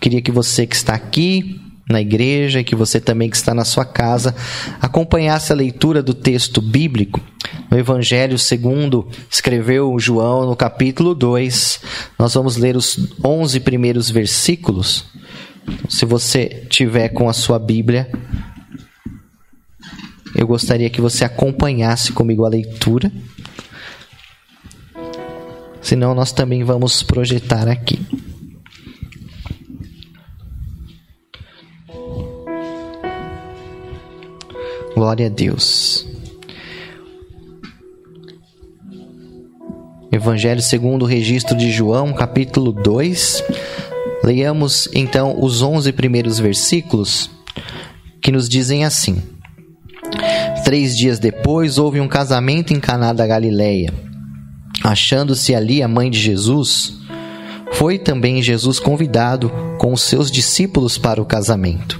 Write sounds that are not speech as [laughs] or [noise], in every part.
Queria que você que está aqui na igreja e que você também que está na sua casa acompanhasse a leitura do texto bíblico no Evangelho segundo escreveu João no capítulo 2. Nós vamos ler os 11 primeiros versículos. Se você tiver com a sua Bíblia, eu gostaria que você acompanhasse comigo a leitura. Senão nós também vamos projetar aqui. Glória a Deus. Evangelho segundo o registro de João, capítulo 2. Leiamos então os 11 primeiros versículos que nos dizem assim: Três dias depois houve um casamento em Caná da Galileia. Achando-se ali a mãe de Jesus, foi também Jesus convidado com os seus discípulos para o casamento.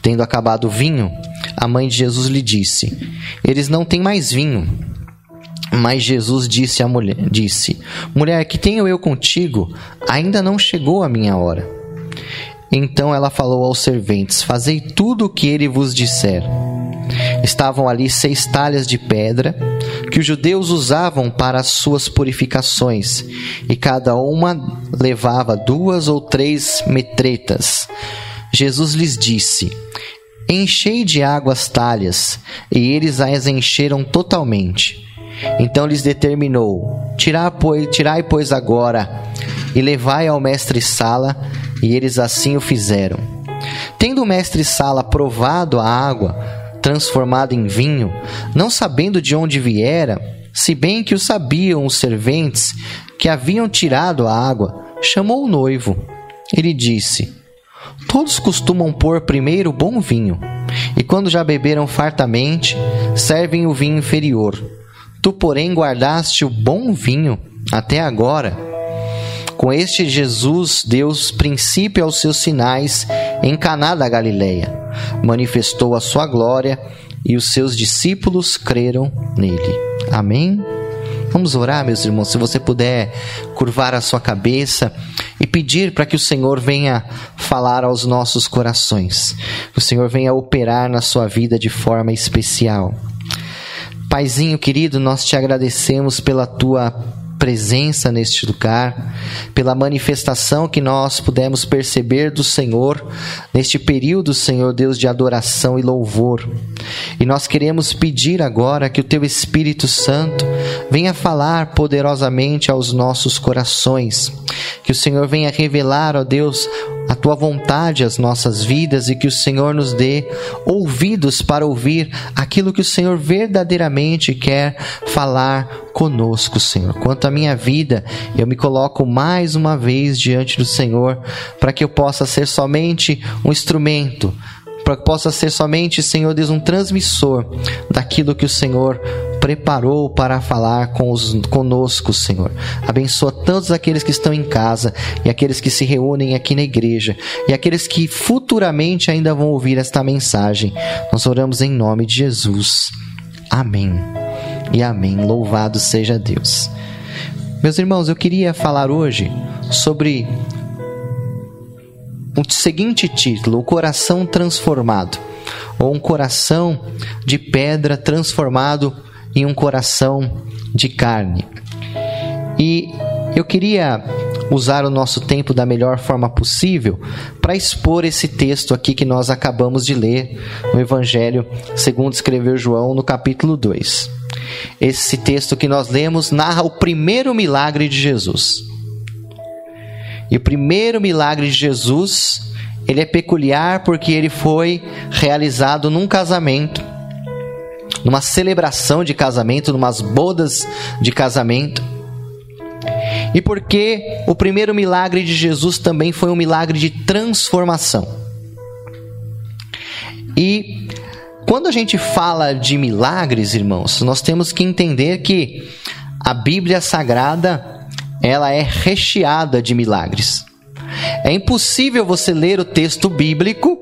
Tendo acabado o vinho, a mãe de Jesus lhe disse: Eles não têm mais vinho. Mas Jesus disse à mulher: disse, Mulher, que tenho eu contigo? Ainda não chegou a minha hora. Então ela falou aos serventes: Fazei tudo o que ele vos disser. Estavam ali seis talhas de pedra que os judeus usavam para as suas purificações, e cada uma levava duas ou três metretas. Jesus lhes disse: Enchei de água as talhas, e eles as encheram totalmente. Então lhes determinou: Tirai, pois, pois, agora, e levai ao mestre Sala, e eles assim o fizeram. Tendo o mestre Sala provado a água, transformada em vinho, não sabendo de onde viera, se bem que o sabiam os serventes que haviam tirado a água, chamou o noivo. Ele disse: Todos costumam pôr primeiro bom vinho, e quando já beberam fartamente, servem o vinho inferior. Tu, porém, guardaste o bom vinho até agora. Com este Jesus, Deus princípio aos seus sinais em Caná da Galileia. Manifestou a sua glória e os seus discípulos creram nele. Amém. Vamos orar, meus irmãos. Se você puder curvar a sua cabeça e pedir para que o Senhor venha falar aos nossos corações, o Senhor venha operar na sua vida de forma especial. Paizinho querido, nós te agradecemos pela tua presença neste lugar, pela manifestação que nós pudemos perceber do Senhor neste período, Senhor Deus, de adoração e louvor. E nós queremos pedir agora que o Teu Espírito Santo venha falar poderosamente aos nossos corações, que o Senhor venha revelar, ó Deus, a tua vontade às nossas vidas e que o Senhor nos dê ouvidos para ouvir aquilo que o Senhor verdadeiramente quer falar conosco, Senhor. Quanto à minha vida, eu me coloco mais uma vez diante do Senhor para que eu possa ser somente um instrumento para que possa ser somente, Senhor Deus, um transmissor daquilo que o Senhor preparou para falar com os, conosco, Senhor. Abençoa todos aqueles que estão em casa e aqueles que se reúnem aqui na igreja e aqueles que futuramente ainda vão ouvir esta mensagem. Nós oramos em nome de Jesus. Amém. E amém. Louvado seja Deus. Meus irmãos, eu queria falar hoje sobre o seguinte título: O coração transformado, ou um coração de pedra transformado em um coração de carne. E eu queria usar o nosso tempo da melhor forma possível para expor esse texto aqui que nós acabamos de ler no Evangelho segundo escreveu João no capítulo 2. Esse texto que nós lemos narra o primeiro milagre de Jesus. E o primeiro milagre de Jesus, ele é peculiar porque ele foi realizado num casamento numa celebração de casamento, numas bodas de casamento. E porque o primeiro milagre de Jesus também foi um milagre de transformação. E quando a gente fala de milagres, irmãos, nós temos que entender que a Bíblia Sagrada, ela é recheada de milagres. É impossível você ler o texto bíblico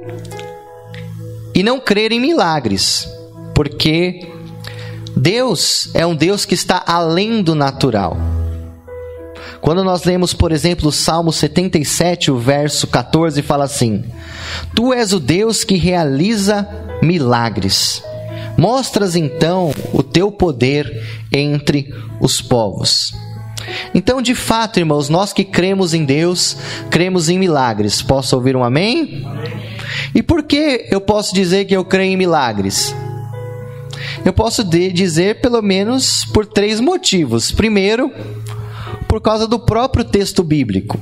e não crer em milagres porque Deus é um Deus que está além do natural. Quando nós lemos, por exemplo, o Salmo 77, o verso 14, fala assim: Tu és o Deus que realiza milagres. Mostras então o teu poder entre os povos. Então, de fato, irmãos, nós que cremos em Deus, cremos em milagres. Posso ouvir um amém? amém. E por que eu posso dizer que eu creio em milagres? Eu posso dizer pelo menos por três motivos. Primeiro, por causa do próprio texto bíblico.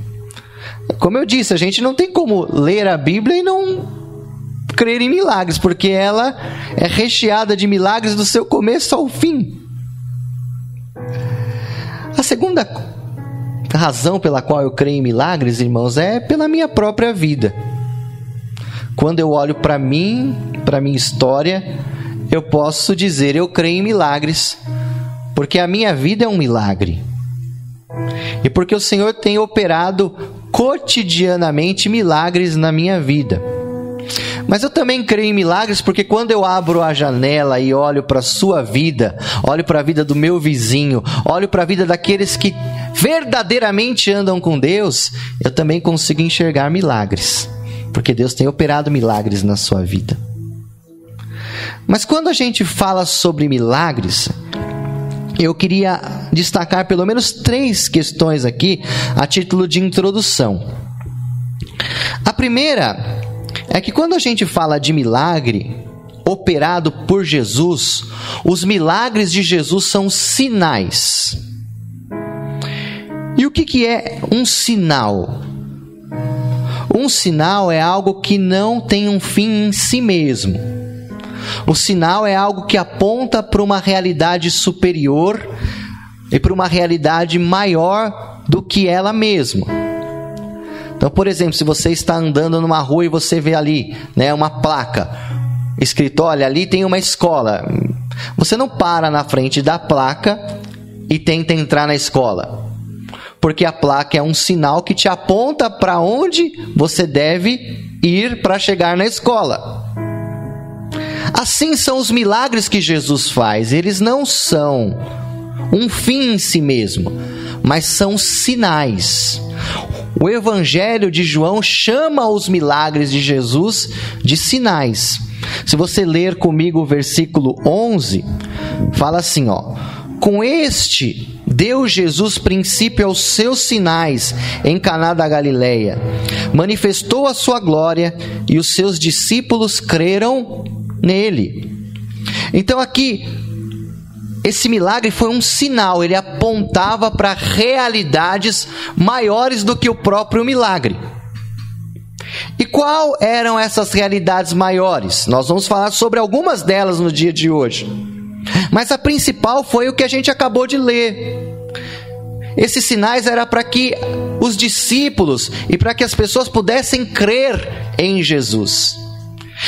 Como eu disse, a gente não tem como ler a Bíblia e não crer em milagres, porque ela é recheada de milagres do seu começo ao fim. A segunda razão pela qual eu creio em milagres, irmãos, é pela minha própria vida. Quando eu olho para mim, para minha história, eu posso dizer eu creio em milagres, porque a minha vida é um milagre. E porque o Senhor tem operado cotidianamente milagres na minha vida. Mas eu também creio em milagres porque quando eu abro a janela e olho para sua vida, olho para a vida do meu vizinho, olho para a vida daqueles que verdadeiramente andam com Deus, eu também consigo enxergar milagres. Porque Deus tem operado milagres na sua vida. Mas quando a gente fala sobre milagres, eu queria destacar pelo menos três questões aqui a título de introdução. A primeira é que quando a gente fala de milagre operado por Jesus, os milagres de Jesus são sinais. E o que, que é um sinal? Um sinal é algo que não tem um fim em si mesmo o sinal é algo que aponta para uma realidade superior e para uma realidade maior do que ela mesma. Então, por exemplo, se você está andando numa rua e você vê ali, né, uma placa escrito, olha, ali tem uma escola. Você não para na frente da placa e tenta entrar na escola. Porque a placa é um sinal que te aponta para onde você deve ir para chegar na escola. Assim são os milagres que Jesus faz, eles não são um fim em si mesmo, mas são sinais. O Evangelho de João chama os milagres de Jesus de sinais. Se você ler comigo o versículo 11, fala assim, ó: Com este deu Jesus princípio aos seus sinais em Caná da Galileia. Manifestou a sua glória e os seus discípulos creram nele. Então aqui esse milagre foi um sinal, ele apontava para realidades maiores do que o próprio milagre. E qual eram essas realidades maiores? Nós vamos falar sobre algumas delas no dia de hoje. Mas a principal foi o que a gente acabou de ler. Esses sinais era para que os discípulos e para que as pessoas pudessem crer em Jesus.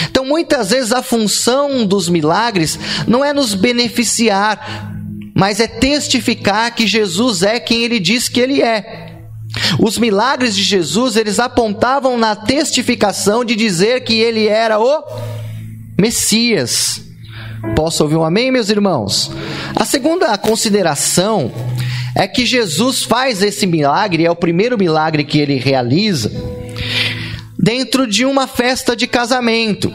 Então, muitas vezes, a função dos milagres não é nos beneficiar, mas é testificar que Jesus é quem ele diz que ele é. Os milagres de Jesus, eles apontavam na testificação de dizer que ele era o Messias. Posso ouvir um amém, meus irmãos? A segunda consideração é que Jesus faz esse milagre, é o primeiro milagre que ele realiza dentro de uma festa de casamento.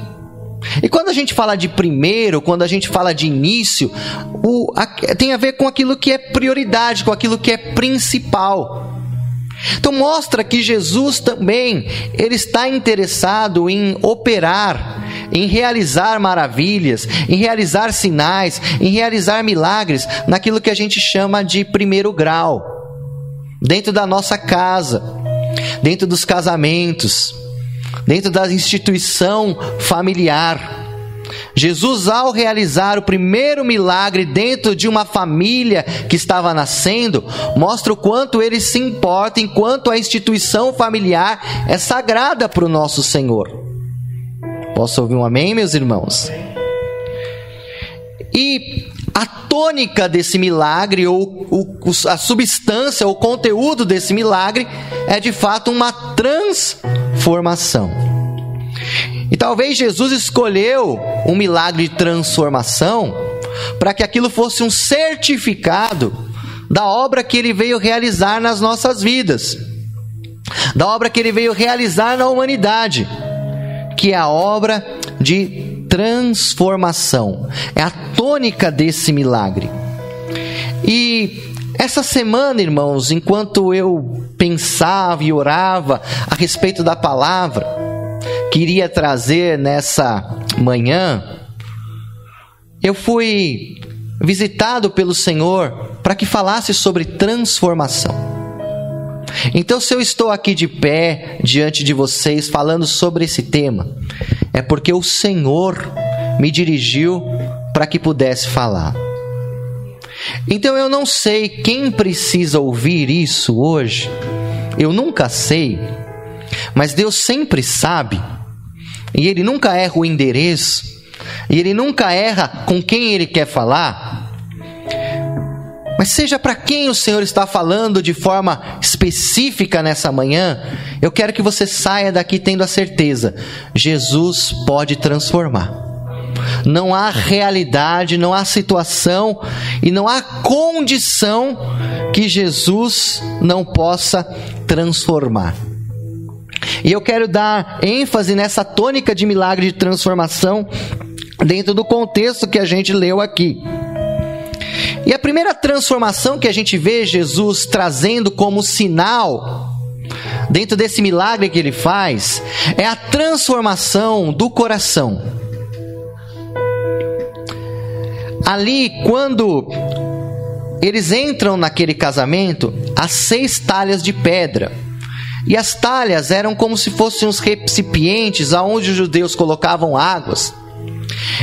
E quando a gente fala de primeiro, quando a gente fala de início, o, a, tem a ver com aquilo que é prioridade, com aquilo que é principal. Então mostra que Jesus também ele está interessado em operar, em realizar maravilhas, em realizar sinais, em realizar milagres naquilo que a gente chama de primeiro grau, dentro da nossa casa, dentro dos casamentos dentro da instituição familiar. Jesus, ao realizar o primeiro milagre dentro de uma família que estava nascendo, mostra o quanto ele se importa, enquanto a instituição familiar é sagrada para o nosso Senhor. Posso ouvir um amém, meus irmãos? E a tônica desse milagre, ou, a substância, o conteúdo desse milagre, é de fato uma transformação. E talvez Jesus escolheu um milagre de transformação para que aquilo fosse um certificado da obra que ele veio realizar nas nossas vidas, da obra que ele veio realizar na humanidade, que é a obra de transformação. É a tônica desse milagre. E essa semana, irmãos, enquanto eu pensava e orava a respeito da palavra que iria trazer nessa manhã, eu fui visitado pelo Senhor para que falasse sobre transformação. Então, se eu estou aqui de pé diante de vocês falando sobre esse tema, é porque o Senhor me dirigiu para que pudesse falar. Então eu não sei quem precisa ouvir isso hoje. Eu nunca sei. Mas Deus sempre sabe. E Ele nunca erra o endereço. E Ele nunca erra com quem Ele quer falar. Mas seja para quem o Senhor está falando de forma específica nessa manhã, eu quero que você saia daqui tendo a certeza: Jesus pode transformar não há realidade, não há situação e não há condição que Jesus não possa transformar. E eu quero dar ênfase nessa tônica de milagre de transformação dentro do contexto que a gente leu aqui. E a primeira transformação que a gente vê Jesus trazendo como sinal dentro desse milagre que ele faz é a transformação do coração. Ali, quando eles entram naquele casamento, há seis talhas de pedra. E as talhas eram como se fossem os recipientes aonde os judeus colocavam águas.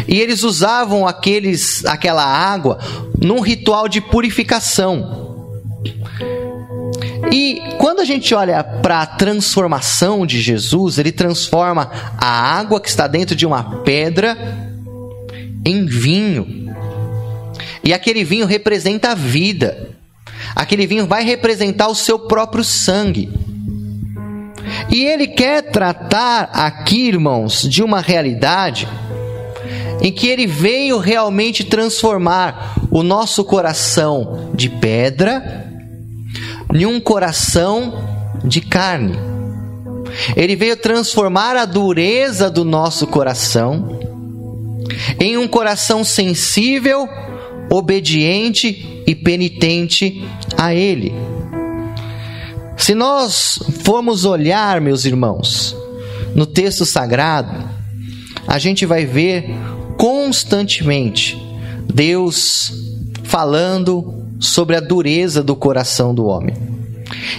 E eles usavam aqueles, aquela água num ritual de purificação. E quando a gente olha para a transformação de Jesus, ele transforma a água que está dentro de uma pedra em vinho. E aquele vinho representa a vida. Aquele vinho vai representar o seu próprio sangue. E ele quer tratar aqui, irmãos, de uma realidade em que ele veio realmente transformar o nosso coração de pedra em um coração de carne. Ele veio transformar a dureza do nosso coração em um coração sensível obediente e penitente a Ele. Se nós formos olhar, meus irmãos, no texto sagrado, a gente vai ver constantemente Deus falando sobre a dureza do coração do homem.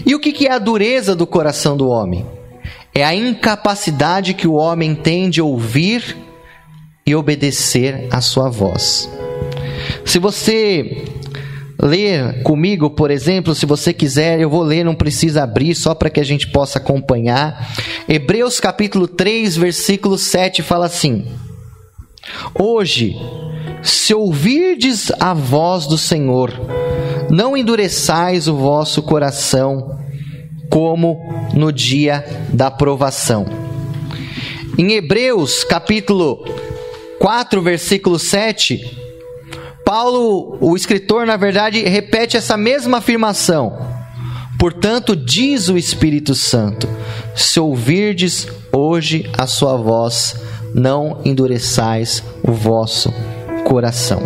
E o que é a dureza do coração do homem? É a incapacidade que o homem tem de ouvir e obedecer à sua voz. Se você ler comigo, por exemplo, se você quiser, eu vou ler, não precisa abrir, só para que a gente possa acompanhar. Hebreus capítulo 3, versículo 7 fala assim: Hoje, se ouvirdes a voz do Senhor, não endureçais o vosso coração, como no dia da provação. Em Hebreus capítulo 4, versículo 7, Paulo, o escritor, na verdade, repete essa mesma afirmação. Portanto, diz o Espírito Santo: se ouvirdes hoje a sua voz, não endureçais o vosso coração.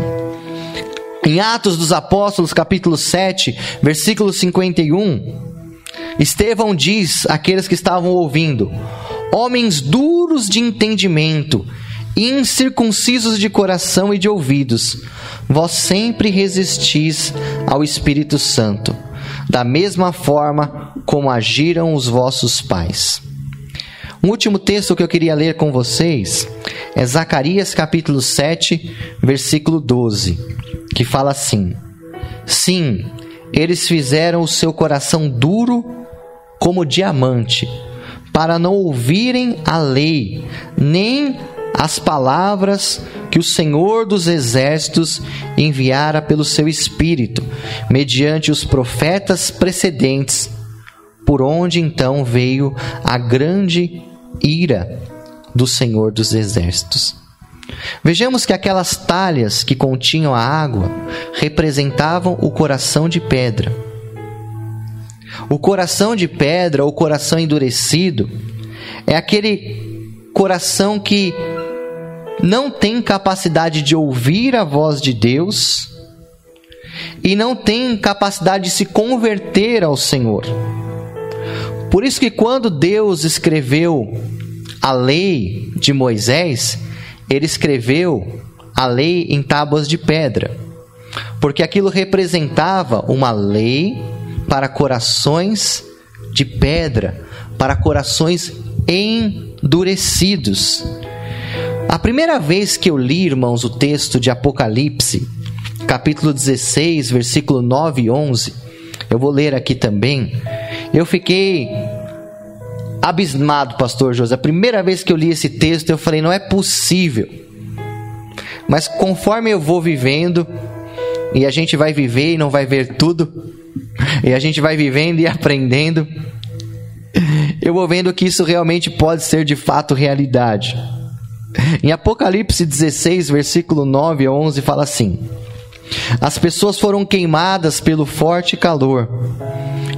Em Atos dos Apóstolos, capítulo 7, versículo 51, Estevão diz àqueles que estavam ouvindo: Homens duros de entendimento, incircuncisos de coração e de ouvidos, vós sempre resistis ao Espírito Santo, da mesma forma como agiram os vossos pais. Um último texto que eu queria ler com vocês é Zacarias capítulo 7, versículo 12, que fala assim: Sim, eles fizeram o seu coração duro como diamante, para não ouvirem a lei, nem as palavras que o Senhor dos Exércitos enviara pelo seu Espírito, mediante os profetas precedentes, por onde então veio a grande ira do Senhor dos Exércitos. Vejamos que aquelas talhas que continham a água representavam o coração de pedra. O coração de pedra, ou coração endurecido, é aquele coração que não tem capacidade de ouvir a voz de Deus e não tem capacidade de se converter ao Senhor. Por isso que quando Deus escreveu a lei de Moisés, ele escreveu a lei em tábuas de pedra, porque aquilo representava uma lei para corações de pedra, para corações endurecidos. A primeira vez que eu li, irmãos, o texto de Apocalipse, capítulo 16, versículo 9 e 11, eu vou ler aqui também. Eu fiquei abismado, pastor José. A primeira vez que eu li esse texto, eu falei: não é possível. Mas conforme eu vou vivendo, e a gente vai viver e não vai ver tudo, e a gente vai vivendo e aprendendo, eu vou vendo que isso realmente pode ser de fato realidade. Em Apocalipse 16, versículo 9 a 11, fala assim: As pessoas foram queimadas pelo forte calor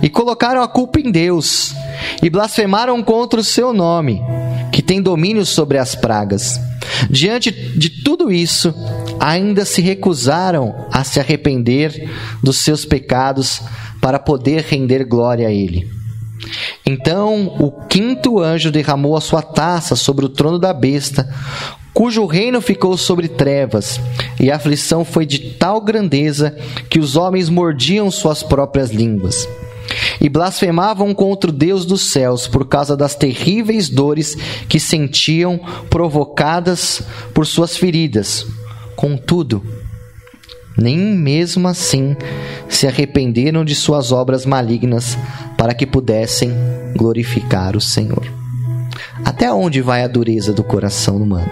e colocaram a culpa em Deus e blasfemaram contra o seu nome, que tem domínio sobre as pragas. Diante de tudo isso, ainda se recusaram a se arrepender dos seus pecados para poder render glória a Ele. Então o quinto anjo derramou a sua taça sobre o trono da besta, cujo reino ficou sobre trevas, e a aflição foi de tal grandeza que os homens mordiam suas próprias línguas e blasfemavam contra o Deus dos céus por causa das terríveis dores que sentiam provocadas por suas feridas. Contudo, nem mesmo assim se arrependeram de suas obras malignas para que pudessem glorificar o Senhor. Até onde vai a dureza do coração humano?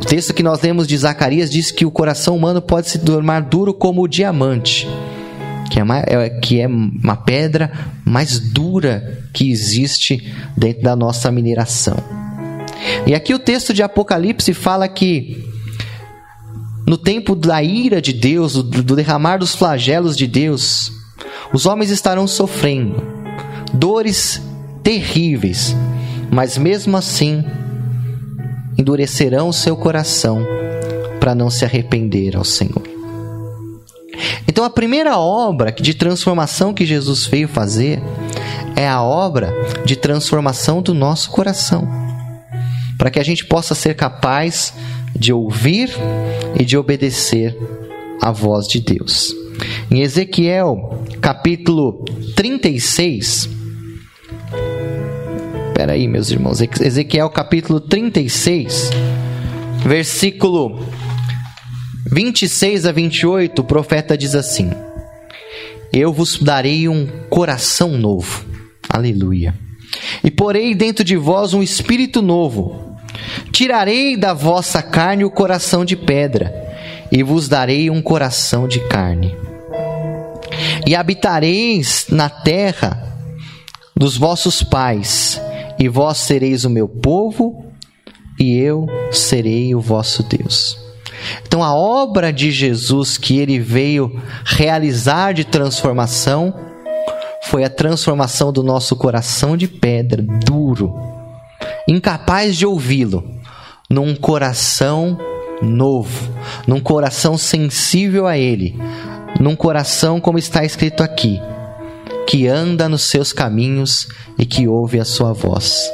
O texto que nós lemos de Zacarias diz que o coração humano pode se tornar duro como o diamante que é, uma, é, que é uma pedra mais dura que existe dentro da nossa mineração. E aqui o texto de Apocalipse fala que no tempo da ira de Deus, do, derramar dos flagelos de Deus, os homens estarão sofrendo dores terríveis, mas mesmo assim endurecerão o seu coração para não se arrepender ao Senhor. Então a primeira obra de transformação que Jesus veio fazer é a obra de transformação do nosso coração, para que a gente possa ser capaz de ouvir e de obedecer a voz de Deus. Em Ezequiel, capítulo 36, Espera aí, meus irmãos. Ezequiel capítulo 36, versículo 26 a 28, o profeta diz assim: Eu vos darei um coração novo. Aleluia. E porei dentro de vós um espírito novo. Tirarei da vossa carne o coração de pedra, e vos darei um coração de carne. E habitareis na terra dos vossos pais, e vós sereis o meu povo, e eu serei o vosso Deus. Então, a obra de Jesus que ele veio realizar de transformação foi a transformação do nosso coração de pedra, duro, incapaz de ouvi-lo, num coração novo, num coração sensível a Ele, num coração, como está escrito aqui, que anda nos seus caminhos e que ouve a sua voz.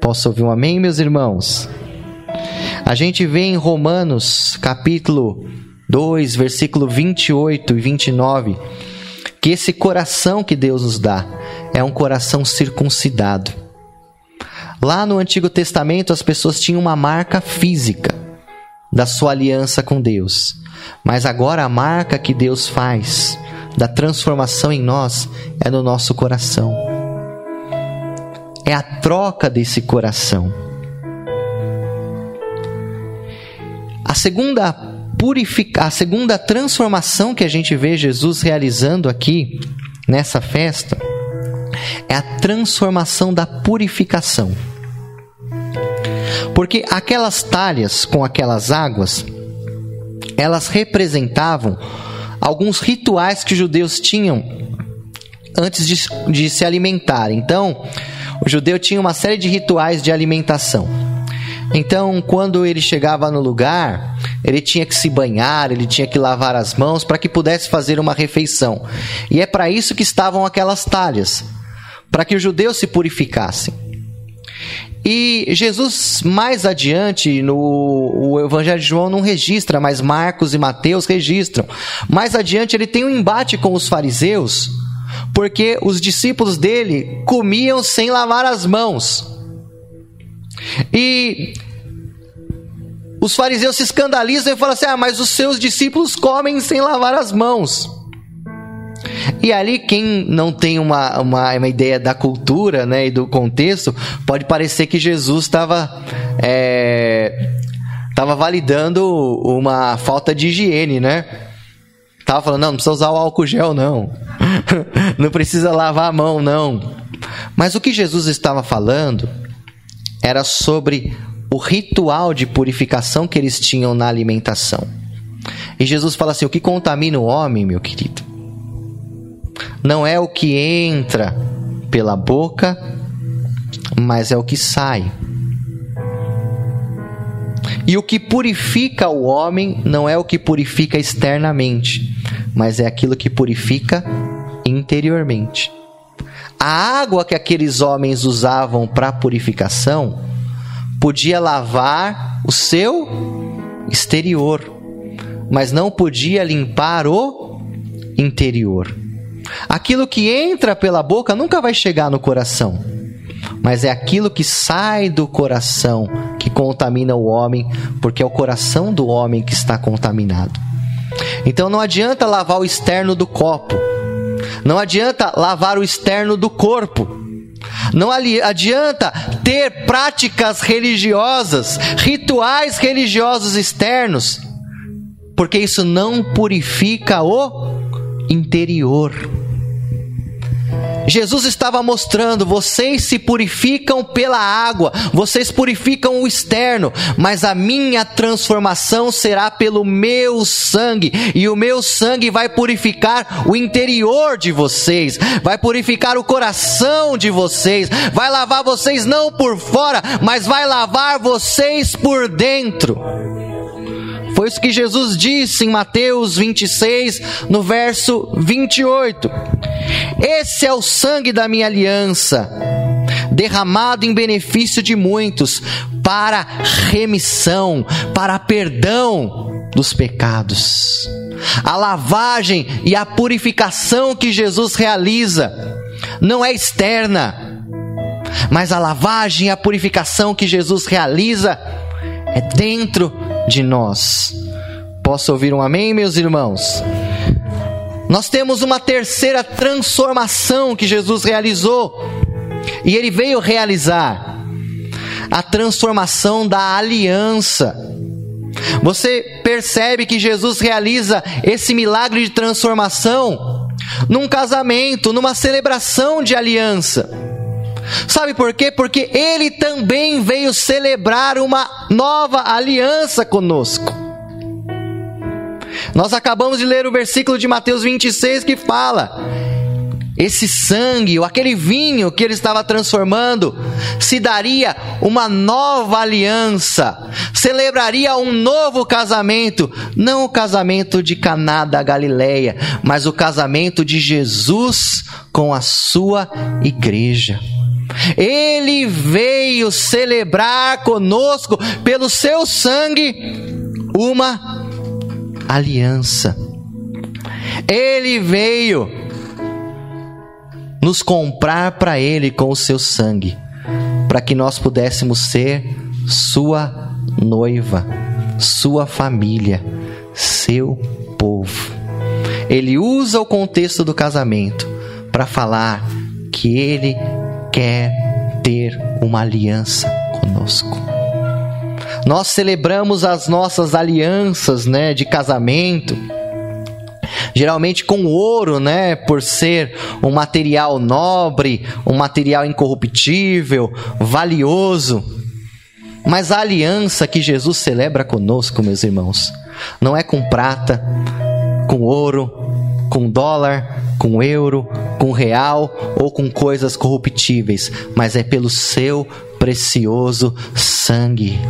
Posso ouvir um amém, meus irmãos? A gente vê em Romanos, capítulo 2, versículo 28 e 29, que esse coração que Deus nos dá é um coração circuncidado. Lá no Antigo Testamento, as pessoas tinham uma marca física da sua aliança com Deus. Mas agora a marca que Deus faz da transformação em nós é no nosso coração. É a troca desse coração. A segunda purifica, a segunda transformação que a gente vê Jesus realizando aqui nessa festa é a transformação da purificação. Porque aquelas talhas com aquelas águas, elas representavam alguns rituais que os judeus tinham antes de, de se alimentar. Então, o judeu tinha uma série de rituais de alimentação. Então, quando ele chegava no lugar, ele tinha que se banhar, ele tinha que lavar as mãos para que pudesse fazer uma refeição. E é para isso que estavam aquelas talhas para que os judeus se purificassem. E Jesus, mais adiante, no o Evangelho de João não registra, mas Marcos e Mateus registram. Mais adiante, ele tem um embate com os fariseus, porque os discípulos dele comiam sem lavar as mãos. E os fariseus se escandalizam e falam assim: ah, mas os seus discípulos comem sem lavar as mãos. E ali, quem não tem uma, uma, uma ideia da cultura né, e do contexto, pode parecer que Jesus estava é, tava validando uma falta de higiene, né? Tava falando, não, não precisa usar o álcool gel, não. [laughs] não precisa lavar a mão, não. Mas o que Jesus estava falando era sobre o ritual de purificação que eles tinham na alimentação. E Jesus fala assim: o que contamina o homem, meu querido, não é o que entra pela boca, mas é o que sai. E o que purifica o homem não é o que purifica externamente, mas é aquilo que purifica interiormente. A água que aqueles homens usavam para purificação podia lavar o seu exterior, mas não podia limpar o interior. Aquilo que entra pela boca nunca vai chegar no coração, mas é aquilo que sai do coração que contamina o homem, porque é o coração do homem que está contaminado. Então não adianta lavar o externo do copo, não adianta lavar o externo do corpo. Não adianta ter práticas religiosas, rituais religiosos externos, porque isso não purifica o interior. Jesus estava mostrando: vocês se purificam pela água, vocês purificam o externo, mas a minha transformação será pelo meu sangue, e o meu sangue vai purificar o interior de vocês, vai purificar o coração de vocês, vai lavar vocês não por fora, mas vai lavar vocês por dentro. Isso que Jesus disse em Mateus 26, no verso 28. Esse é o sangue da minha aliança, derramado em benefício de muitos, para remissão, para perdão dos pecados. A lavagem e a purificação que Jesus realiza não é externa, mas a lavagem e a purificação que Jesus realiza é dentro de nós. Posso ouvir um amém, meus irmãos? Nós temos uma terceira transformação que Jesus realizou, e ele veio realizar a transformação da aliança. Você percebe que Jesus realiza esse milagre de transformação num casamento, numa celebração de aliança. Sabe por quê? Porque ele também veio celebrar uma nova aliança conosco. Nós acabamos de ler o versículo de Mateus 26 que fala: esse sangue, ou aquele vinho que ele estava transformando, se daria uma nova aliança, celebraria um novo casamento, não o casamento de Caná da Galileia, mas o casamento de Jesus com a sua igreja. Ele veio celebrar conosco, pelo seu sangue, uma aliança. Ele veio nos comprar para Ele com o seu sangue, para que nós pudéssemos ser Sua noiva, Sua família, seu povo. Ele usa o contexto do casamento para falar que Ele quer ter uma aliança conosco. Nós celebramos as nossas alianças, né, de casamento, geralmente com ouro, né, por ser um material nobre, um material incorruptível, valioso. Mas a aliança que Jesus celebra conosco, meus irmãos, não é com prata, com ouro, com dólar, com euro, com real ou com coisas corruptíveis, mas é pelo seu precioso sangue.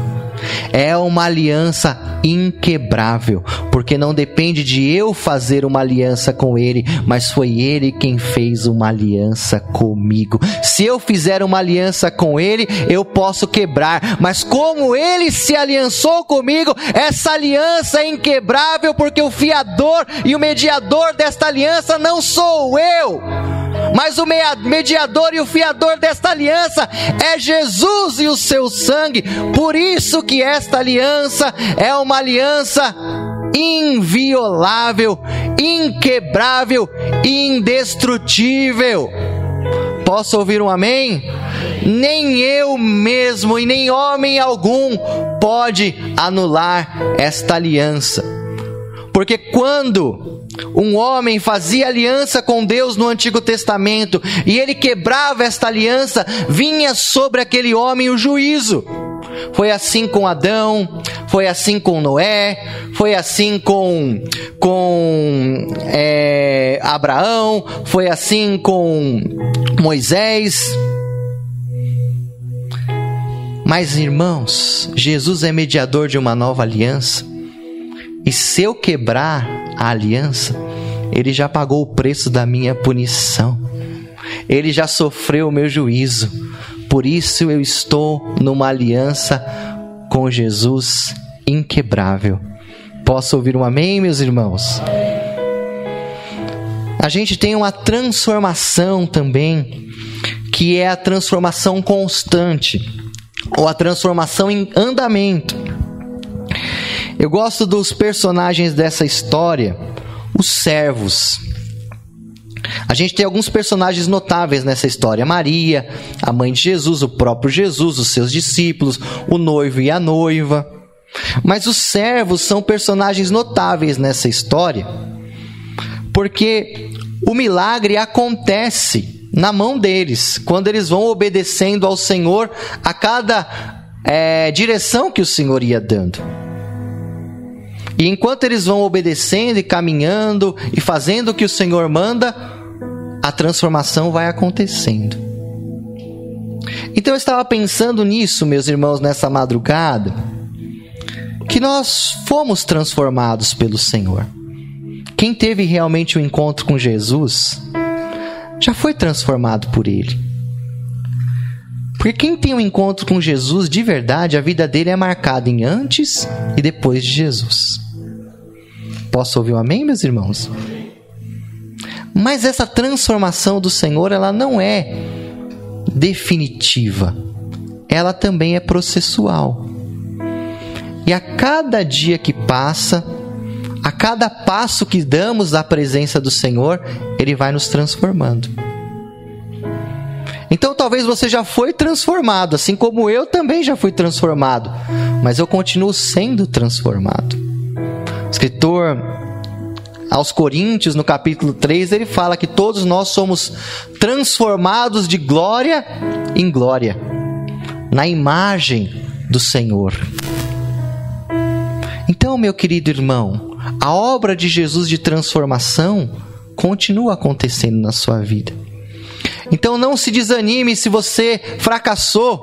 É uma aliança inquebrável, porque não depende de eu fazer uma aliança com ele, mas foi ele quem fez uma aliança comigo. Se eu fizer uma aliança com ele, eu posso quebrar, mas como ele se aliançou comigo, essa aliança é inquebrável, porque o fiador e o mediador desta aliança não sou eu mas o mediador e o fiador desta aliança é Jesus e o seu sangue. Por isso que esta aliança é uma aliança inviolável, inquebrável, indestrutível. Posso ouvir um amém? Nem eu mesmo e nem homem algum pode anular esta aliança. Porque quando um homem fazia aliança com Deus no Antigo Testamento e ele quebrava esta aliança, vinha sobre aquele homem o juízo. Foi assim com Adão, foi assim com Noé, foi assim com, com é, Abraão, foi assim com Moisés. Mas irmãos, Jesus é mediador de uma nova aliança. E se eu quebrar a aliança, ele já pagou o preço da minha punição. Ele já sofreu o meu juízo. Por isso eu estou numa aliança com Jesus inquebrável. Posso ouvir um amém, meus irmãos? A gente tem uma transformação também, que é a transformação constante, ou a transformação em andamento. Eu gosto dos personagens dessa história, os servos. A gente tem alguns personagens notáveis nessa história: Maria, a mãe de Jesus, o próprio Jesus, os seus discípulos, o noivo e a noiva. Mas os servos são personagens notáveis nessa história, porque o milagre acontece na mão deles, quando eles vão obedecendo ao Senhor a cada é, direção que o Senhor ia dando. E enquanto eles vão obedecendo e caminhando e fazendo o que o Senhor manda, a transformação vai acontecendo. Então eu estava pensando nisso, meus irmãos, nessa madrugada, que nós fomos transformados pelo Senhor. Quem teve realmente o um encontro com Jesus já foi transformado por Ele. Porque quem tem um encontro com Jesus de verdade, a vida dele é marcada em antes e depois de Jesus. Posso ouvir um amém, meus irmãos? Mas essa transformação do Senhor, ela não é definitiva. Ela também é processual. E a cada dia que passa, a cada passo que damos à presença do Senhor, ele vai nos transformando. Então talvez você já foi transformado, assim como eu também já fui transformado, mas eu continuo sendo transformado. Escritor aos Coríntios, no capítulo 3, ele fala que todos nós somos transformados de glória em glória, na imagem do Senhor. Então, meu querido irmão, a obra de Jesus de transformação continua acontecendo na sua vida. Então, não se desanime se você fracassou.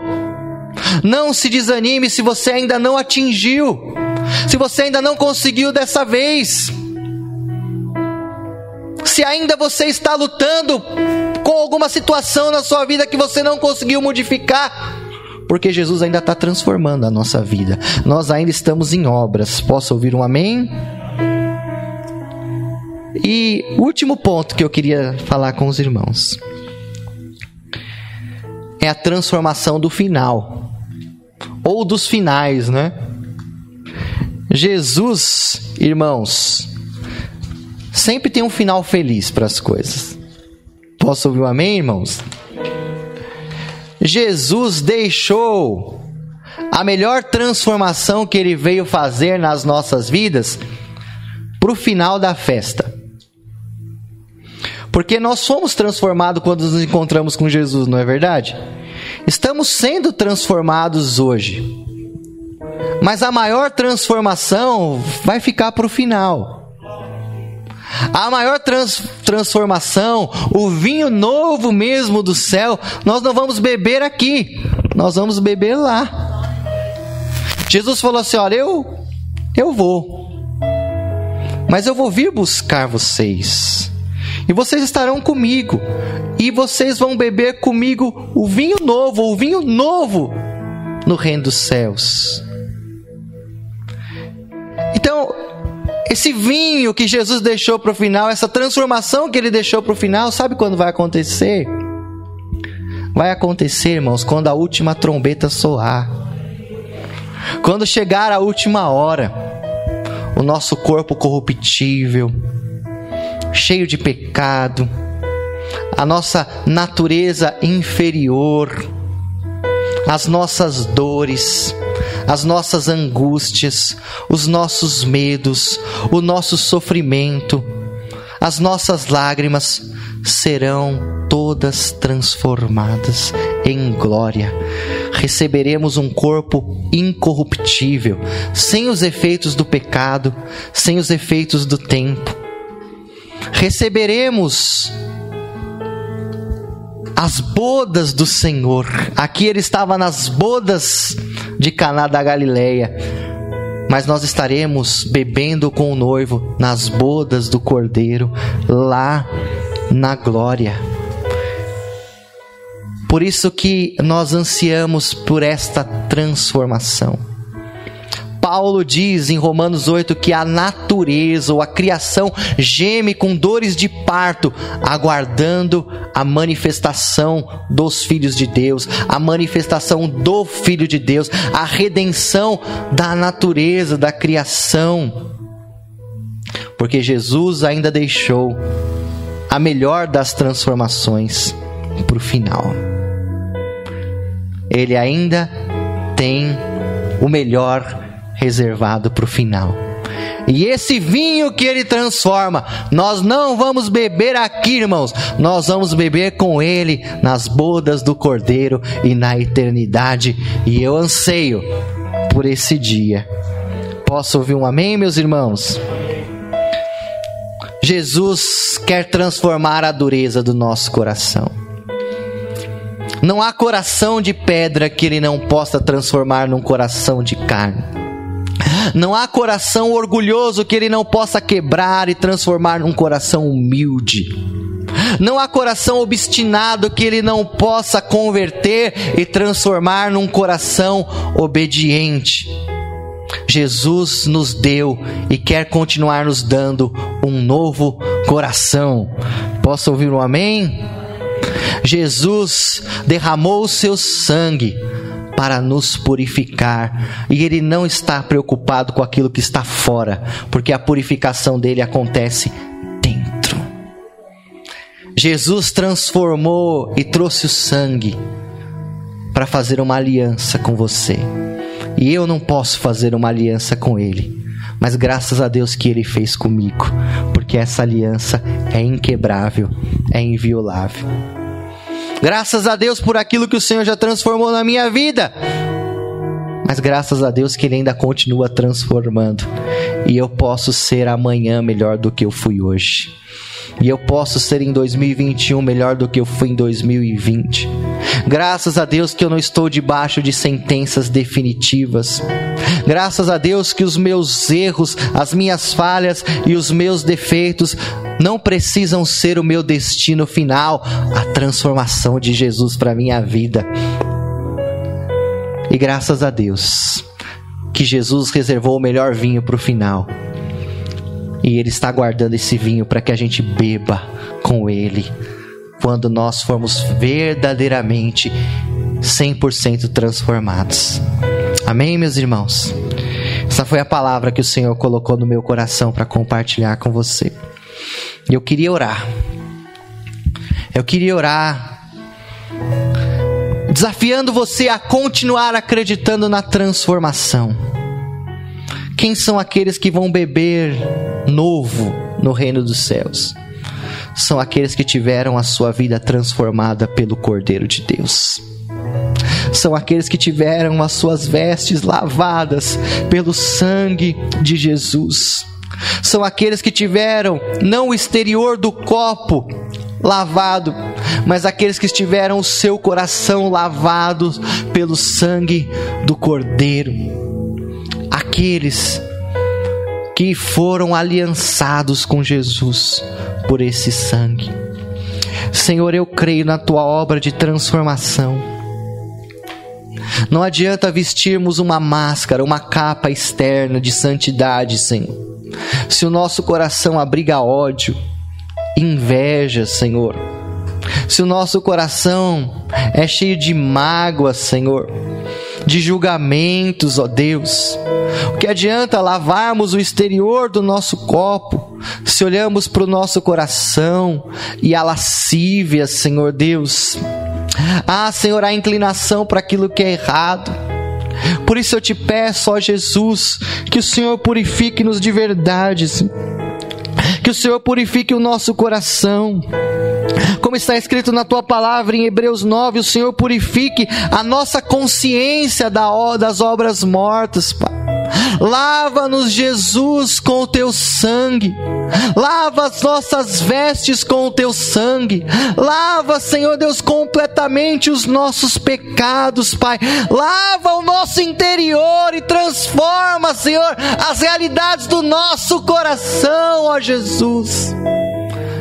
Não se desanime se você ainda não atingiu se você ainda não conseguiu dessa vez, se ainda você está lutando com alguma situação na sua vida que você não conseguiu modificar, porque Jesus ainda está transformando a nossa vida. Nós ainda estamos em obras. Posso ouvir um amém? E último ponto que eu queria falar com os irmãos é a transformação do final ou dos finais, né? Jesus, irmãos, sempre tem um final feliz para as coisas. Posso ouvir um amém, irmãos? Jesus deixou a melhor transformação que ele veio fazer nas nossas vidas para o final da festa. Porque nós somos transformados quando nos encontramos com Jesus, não é verdade? Estamos sendo transformados hoje. Mas a maior transformação vai ficar para o final. A maior trans, transformação, o vinho novo mesmo do céu, nós não vamos beber aqui, nós vamos beber lá. Jesus falou assim: Olha, eu, eu vou, mas eu vou vir buscar vocês, e vocês estarão comigo, e vocês vão beber comigo o vinho novo, o vinho novo no reino dos céus. Esse vinho que Jesus deixou para o final, essa transformação que ele deixou para o final, sabe quando vai acontecer? Vai acontecer, irmãos, quando a última trombeta soar. Quando chegar a última hora, o nosso corpo corruptível, cheio de pecado, a nossa natureza inferior, as nossas dores, as nossas angústias, os nossos medos, o nosso sofrimento, as nossas lágrimas serão todas transformadas em glória. Receberemos um corpo incorruptível, sem os efeitos do pecado, sem os efeitos do tempo. Receberemos as bodas do Senhor. Aqui ele estava nas bodas de Caná da Galileia. Mas nós estaremos bebendo com o noivo nas bodas do Cordeiro lá na glória. Por isso que nós ansiamos por esta transformação. Paulo diz em Romanos 8 que a natureza ou a criação geme com dores de parto, aguardando a manifestação dos filhos de Deus, a manifestação do Filho de Deus, a redenção da natureza, da criação. Porque Jesus ainda deixou a melhor das transformações para o final. Ele ainda tem o melhor reservado para o final. E esse vinho que ele transforma, nós não vamos beber aqui, irmãos, nós vamos beber com ele nas bodas do Cordeiro e na eternidade. E eu anseio por esse dia. Posso ouvir um amém, meus irmãos? Jesus quer transformar a dureza do nosso coração. Não há coração de pedra que ele não possa transformar num coração de carne. Não há coração orgulhoso que ele não possa quebrar e transformar num coração humilde. Não há coração obstinado que ele não possa converter e transformar num coração obediente. Jesus nos deu e quer continuar nos dando um novo coração. Posso ouvir um amém? Jesus derramou o seu sangue para nos purificar. E ele não está preocupado com aquilo que está fora, porque a purificação dele acontece dentro. Jesus transformou e trouxe o sangue para fazer uma aliança com você. E eu não posso fazer uma aliança com ele, mas graças a Deus que ele fez comigo, porque essa aliança é inquebrável, é inviolável. Graças a Deus por aquilo que o Senhor já transformou na minha vida. Mas graças a Deus que Ele ainda continua transformando. E eu posso ser amanhã melhor do que eu fui hoje. E eu posso ser em 2021 melhor do que eu fui em 2020. Graças a Deus que eu não estou debaixo de sentenças definitivas. Graças a Deus que os meus erros, as minhas falhas e os meus defeitos não precisam ser o meu destino final, a transformação de Jesus para minha vida. E graças a Deus que Jesus reservou o melhor vinho para o final. E Ele está guardando esse vinho para que a gente beba com Ele quando nós formos verdadeiramente 100% transformados. Amém, meus irmãos? Essa foi a palavra que o Senhor colocou no meu coração para compartilhar com você. Eu queria orar. Eu queria orar desafiando você a continuar acreditando na transformação. Quem são aqueles que vão beber novo no reino dos céus? São aqueles que tiveram a sua vida transformada pelo Cordeiro de Deus são aqueles que tiveram as suas vestes lavadas pelo sangue de Jesus. São aqueles que tiveram não o exterior do copo lavado, mas aqueles que tiveram o seu coração lavado pelo sangue do Cordeiro. Aqueles que foram aliançados com Jesus por esse sangue. Senhor, eu creio na tua obra de transformação. Não adianta vestirmos uma máscara, uma capa externa de santidade, Senhor. Se o nosso coração abriga ódio, inveja, Senhor. Se o nosso coração é cheio de mágoa, Senhor, de julgamentos, ó Deus. O que adianta lavarmos o exterior do nosso copo se olhamos para o nosso coração e a lascívia, Senhor Deus? Ah, Senhor, a inclinação para aquilo que é errado. Por isso eu te peço, ó Jesus, que o Senhor purifique-nos de verdade, que o Senhor purifique o nosso coração como está escrito na tua palavra em Hebreus 9, o Senhor purifique a nossa consciência das obras mortas, Pai. Lava-nos, Jesus, com o teu sangue. Lava as nossas vestes com o teu sangue. Lava, Senhor Deus, completamente os nossos pecados, Pai. Lava o nosso interior e transforma, Senhor, as realidades do nosso coração, ó Jesus.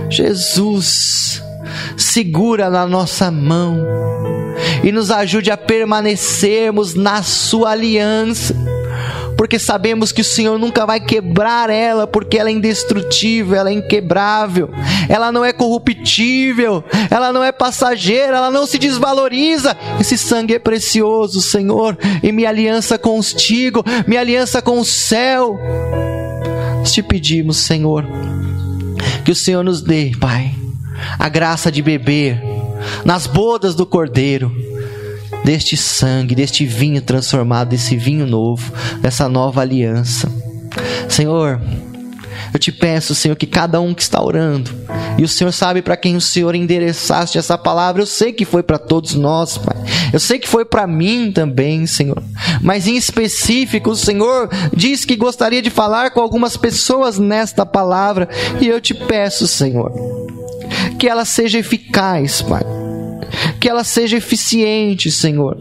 Jesus, segura na nossa mão e nos ajude a permanecermos na Sua aliança, porque sabemos que o Senhor nunca vai quebrar ela, porque ela é indestrutível, ela é inquebrável, ela não é corruptível, ela não é passageira, ela não se desvaloriza. Esse sangue é precioso, Senhor, e minha aliança contigo, minha aliança com o céu. Nós te pedimos, Senhor, que o Senhor nos dê, Pai, a graça de beber nas bodas do Cordeiro deste sangue, deste vinho transformado, desse vinho novo, dessa nova aliança. Senhor, eu te peço, Senhor, que cada um que está orando, e o Senhor sabe para quem o Senhor endereçaste essa palavra, eu sei que foi para todos nós, Pai. Eu sei que foi para mim também, Senhor. Mas em específico, o Senhor diz que gostaria de falar com algumas pessoas nesta palavra, e eu te peço, Senhor, que ela seja eficaz, Pai que ela seja eficiente, Senhor.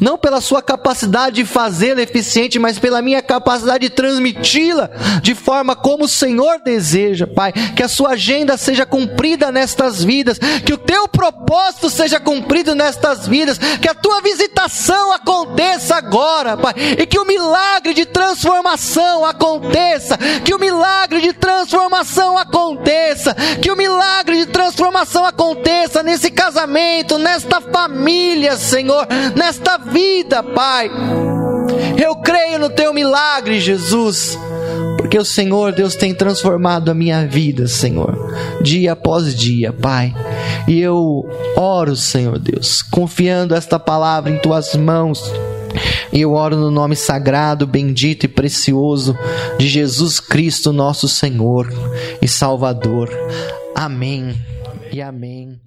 Não pela sua capacidade de fazê-la eficiente, mas pela minha capacidade de transmiti-la de forma como o Senhor deseja, Pai. Que a sua agenda seja cumprida nestas vidas, que o teu propósito seja cumprido nestas vidas, que a tua visitação aconteça agora, Pai, e que o milagre de transformação aconteça, que o milagre de transformação aconteça, que o milagre de transformação aconteça nesse casamento, nesta família, Senhor, nesta vida, Pai. Eu creio no teu milagre, Jesus, porque o Senhor, Deus, tem transformado a minha vida, Senhor, dia após dia, Pai. E eu oro, Senhor Deus, confiando esta palavra em tuas mãos. E eu oro no nome sagrado, bendito e precioso de Jesus Cristo, nosso Senhor e Salvador. Amém e amém.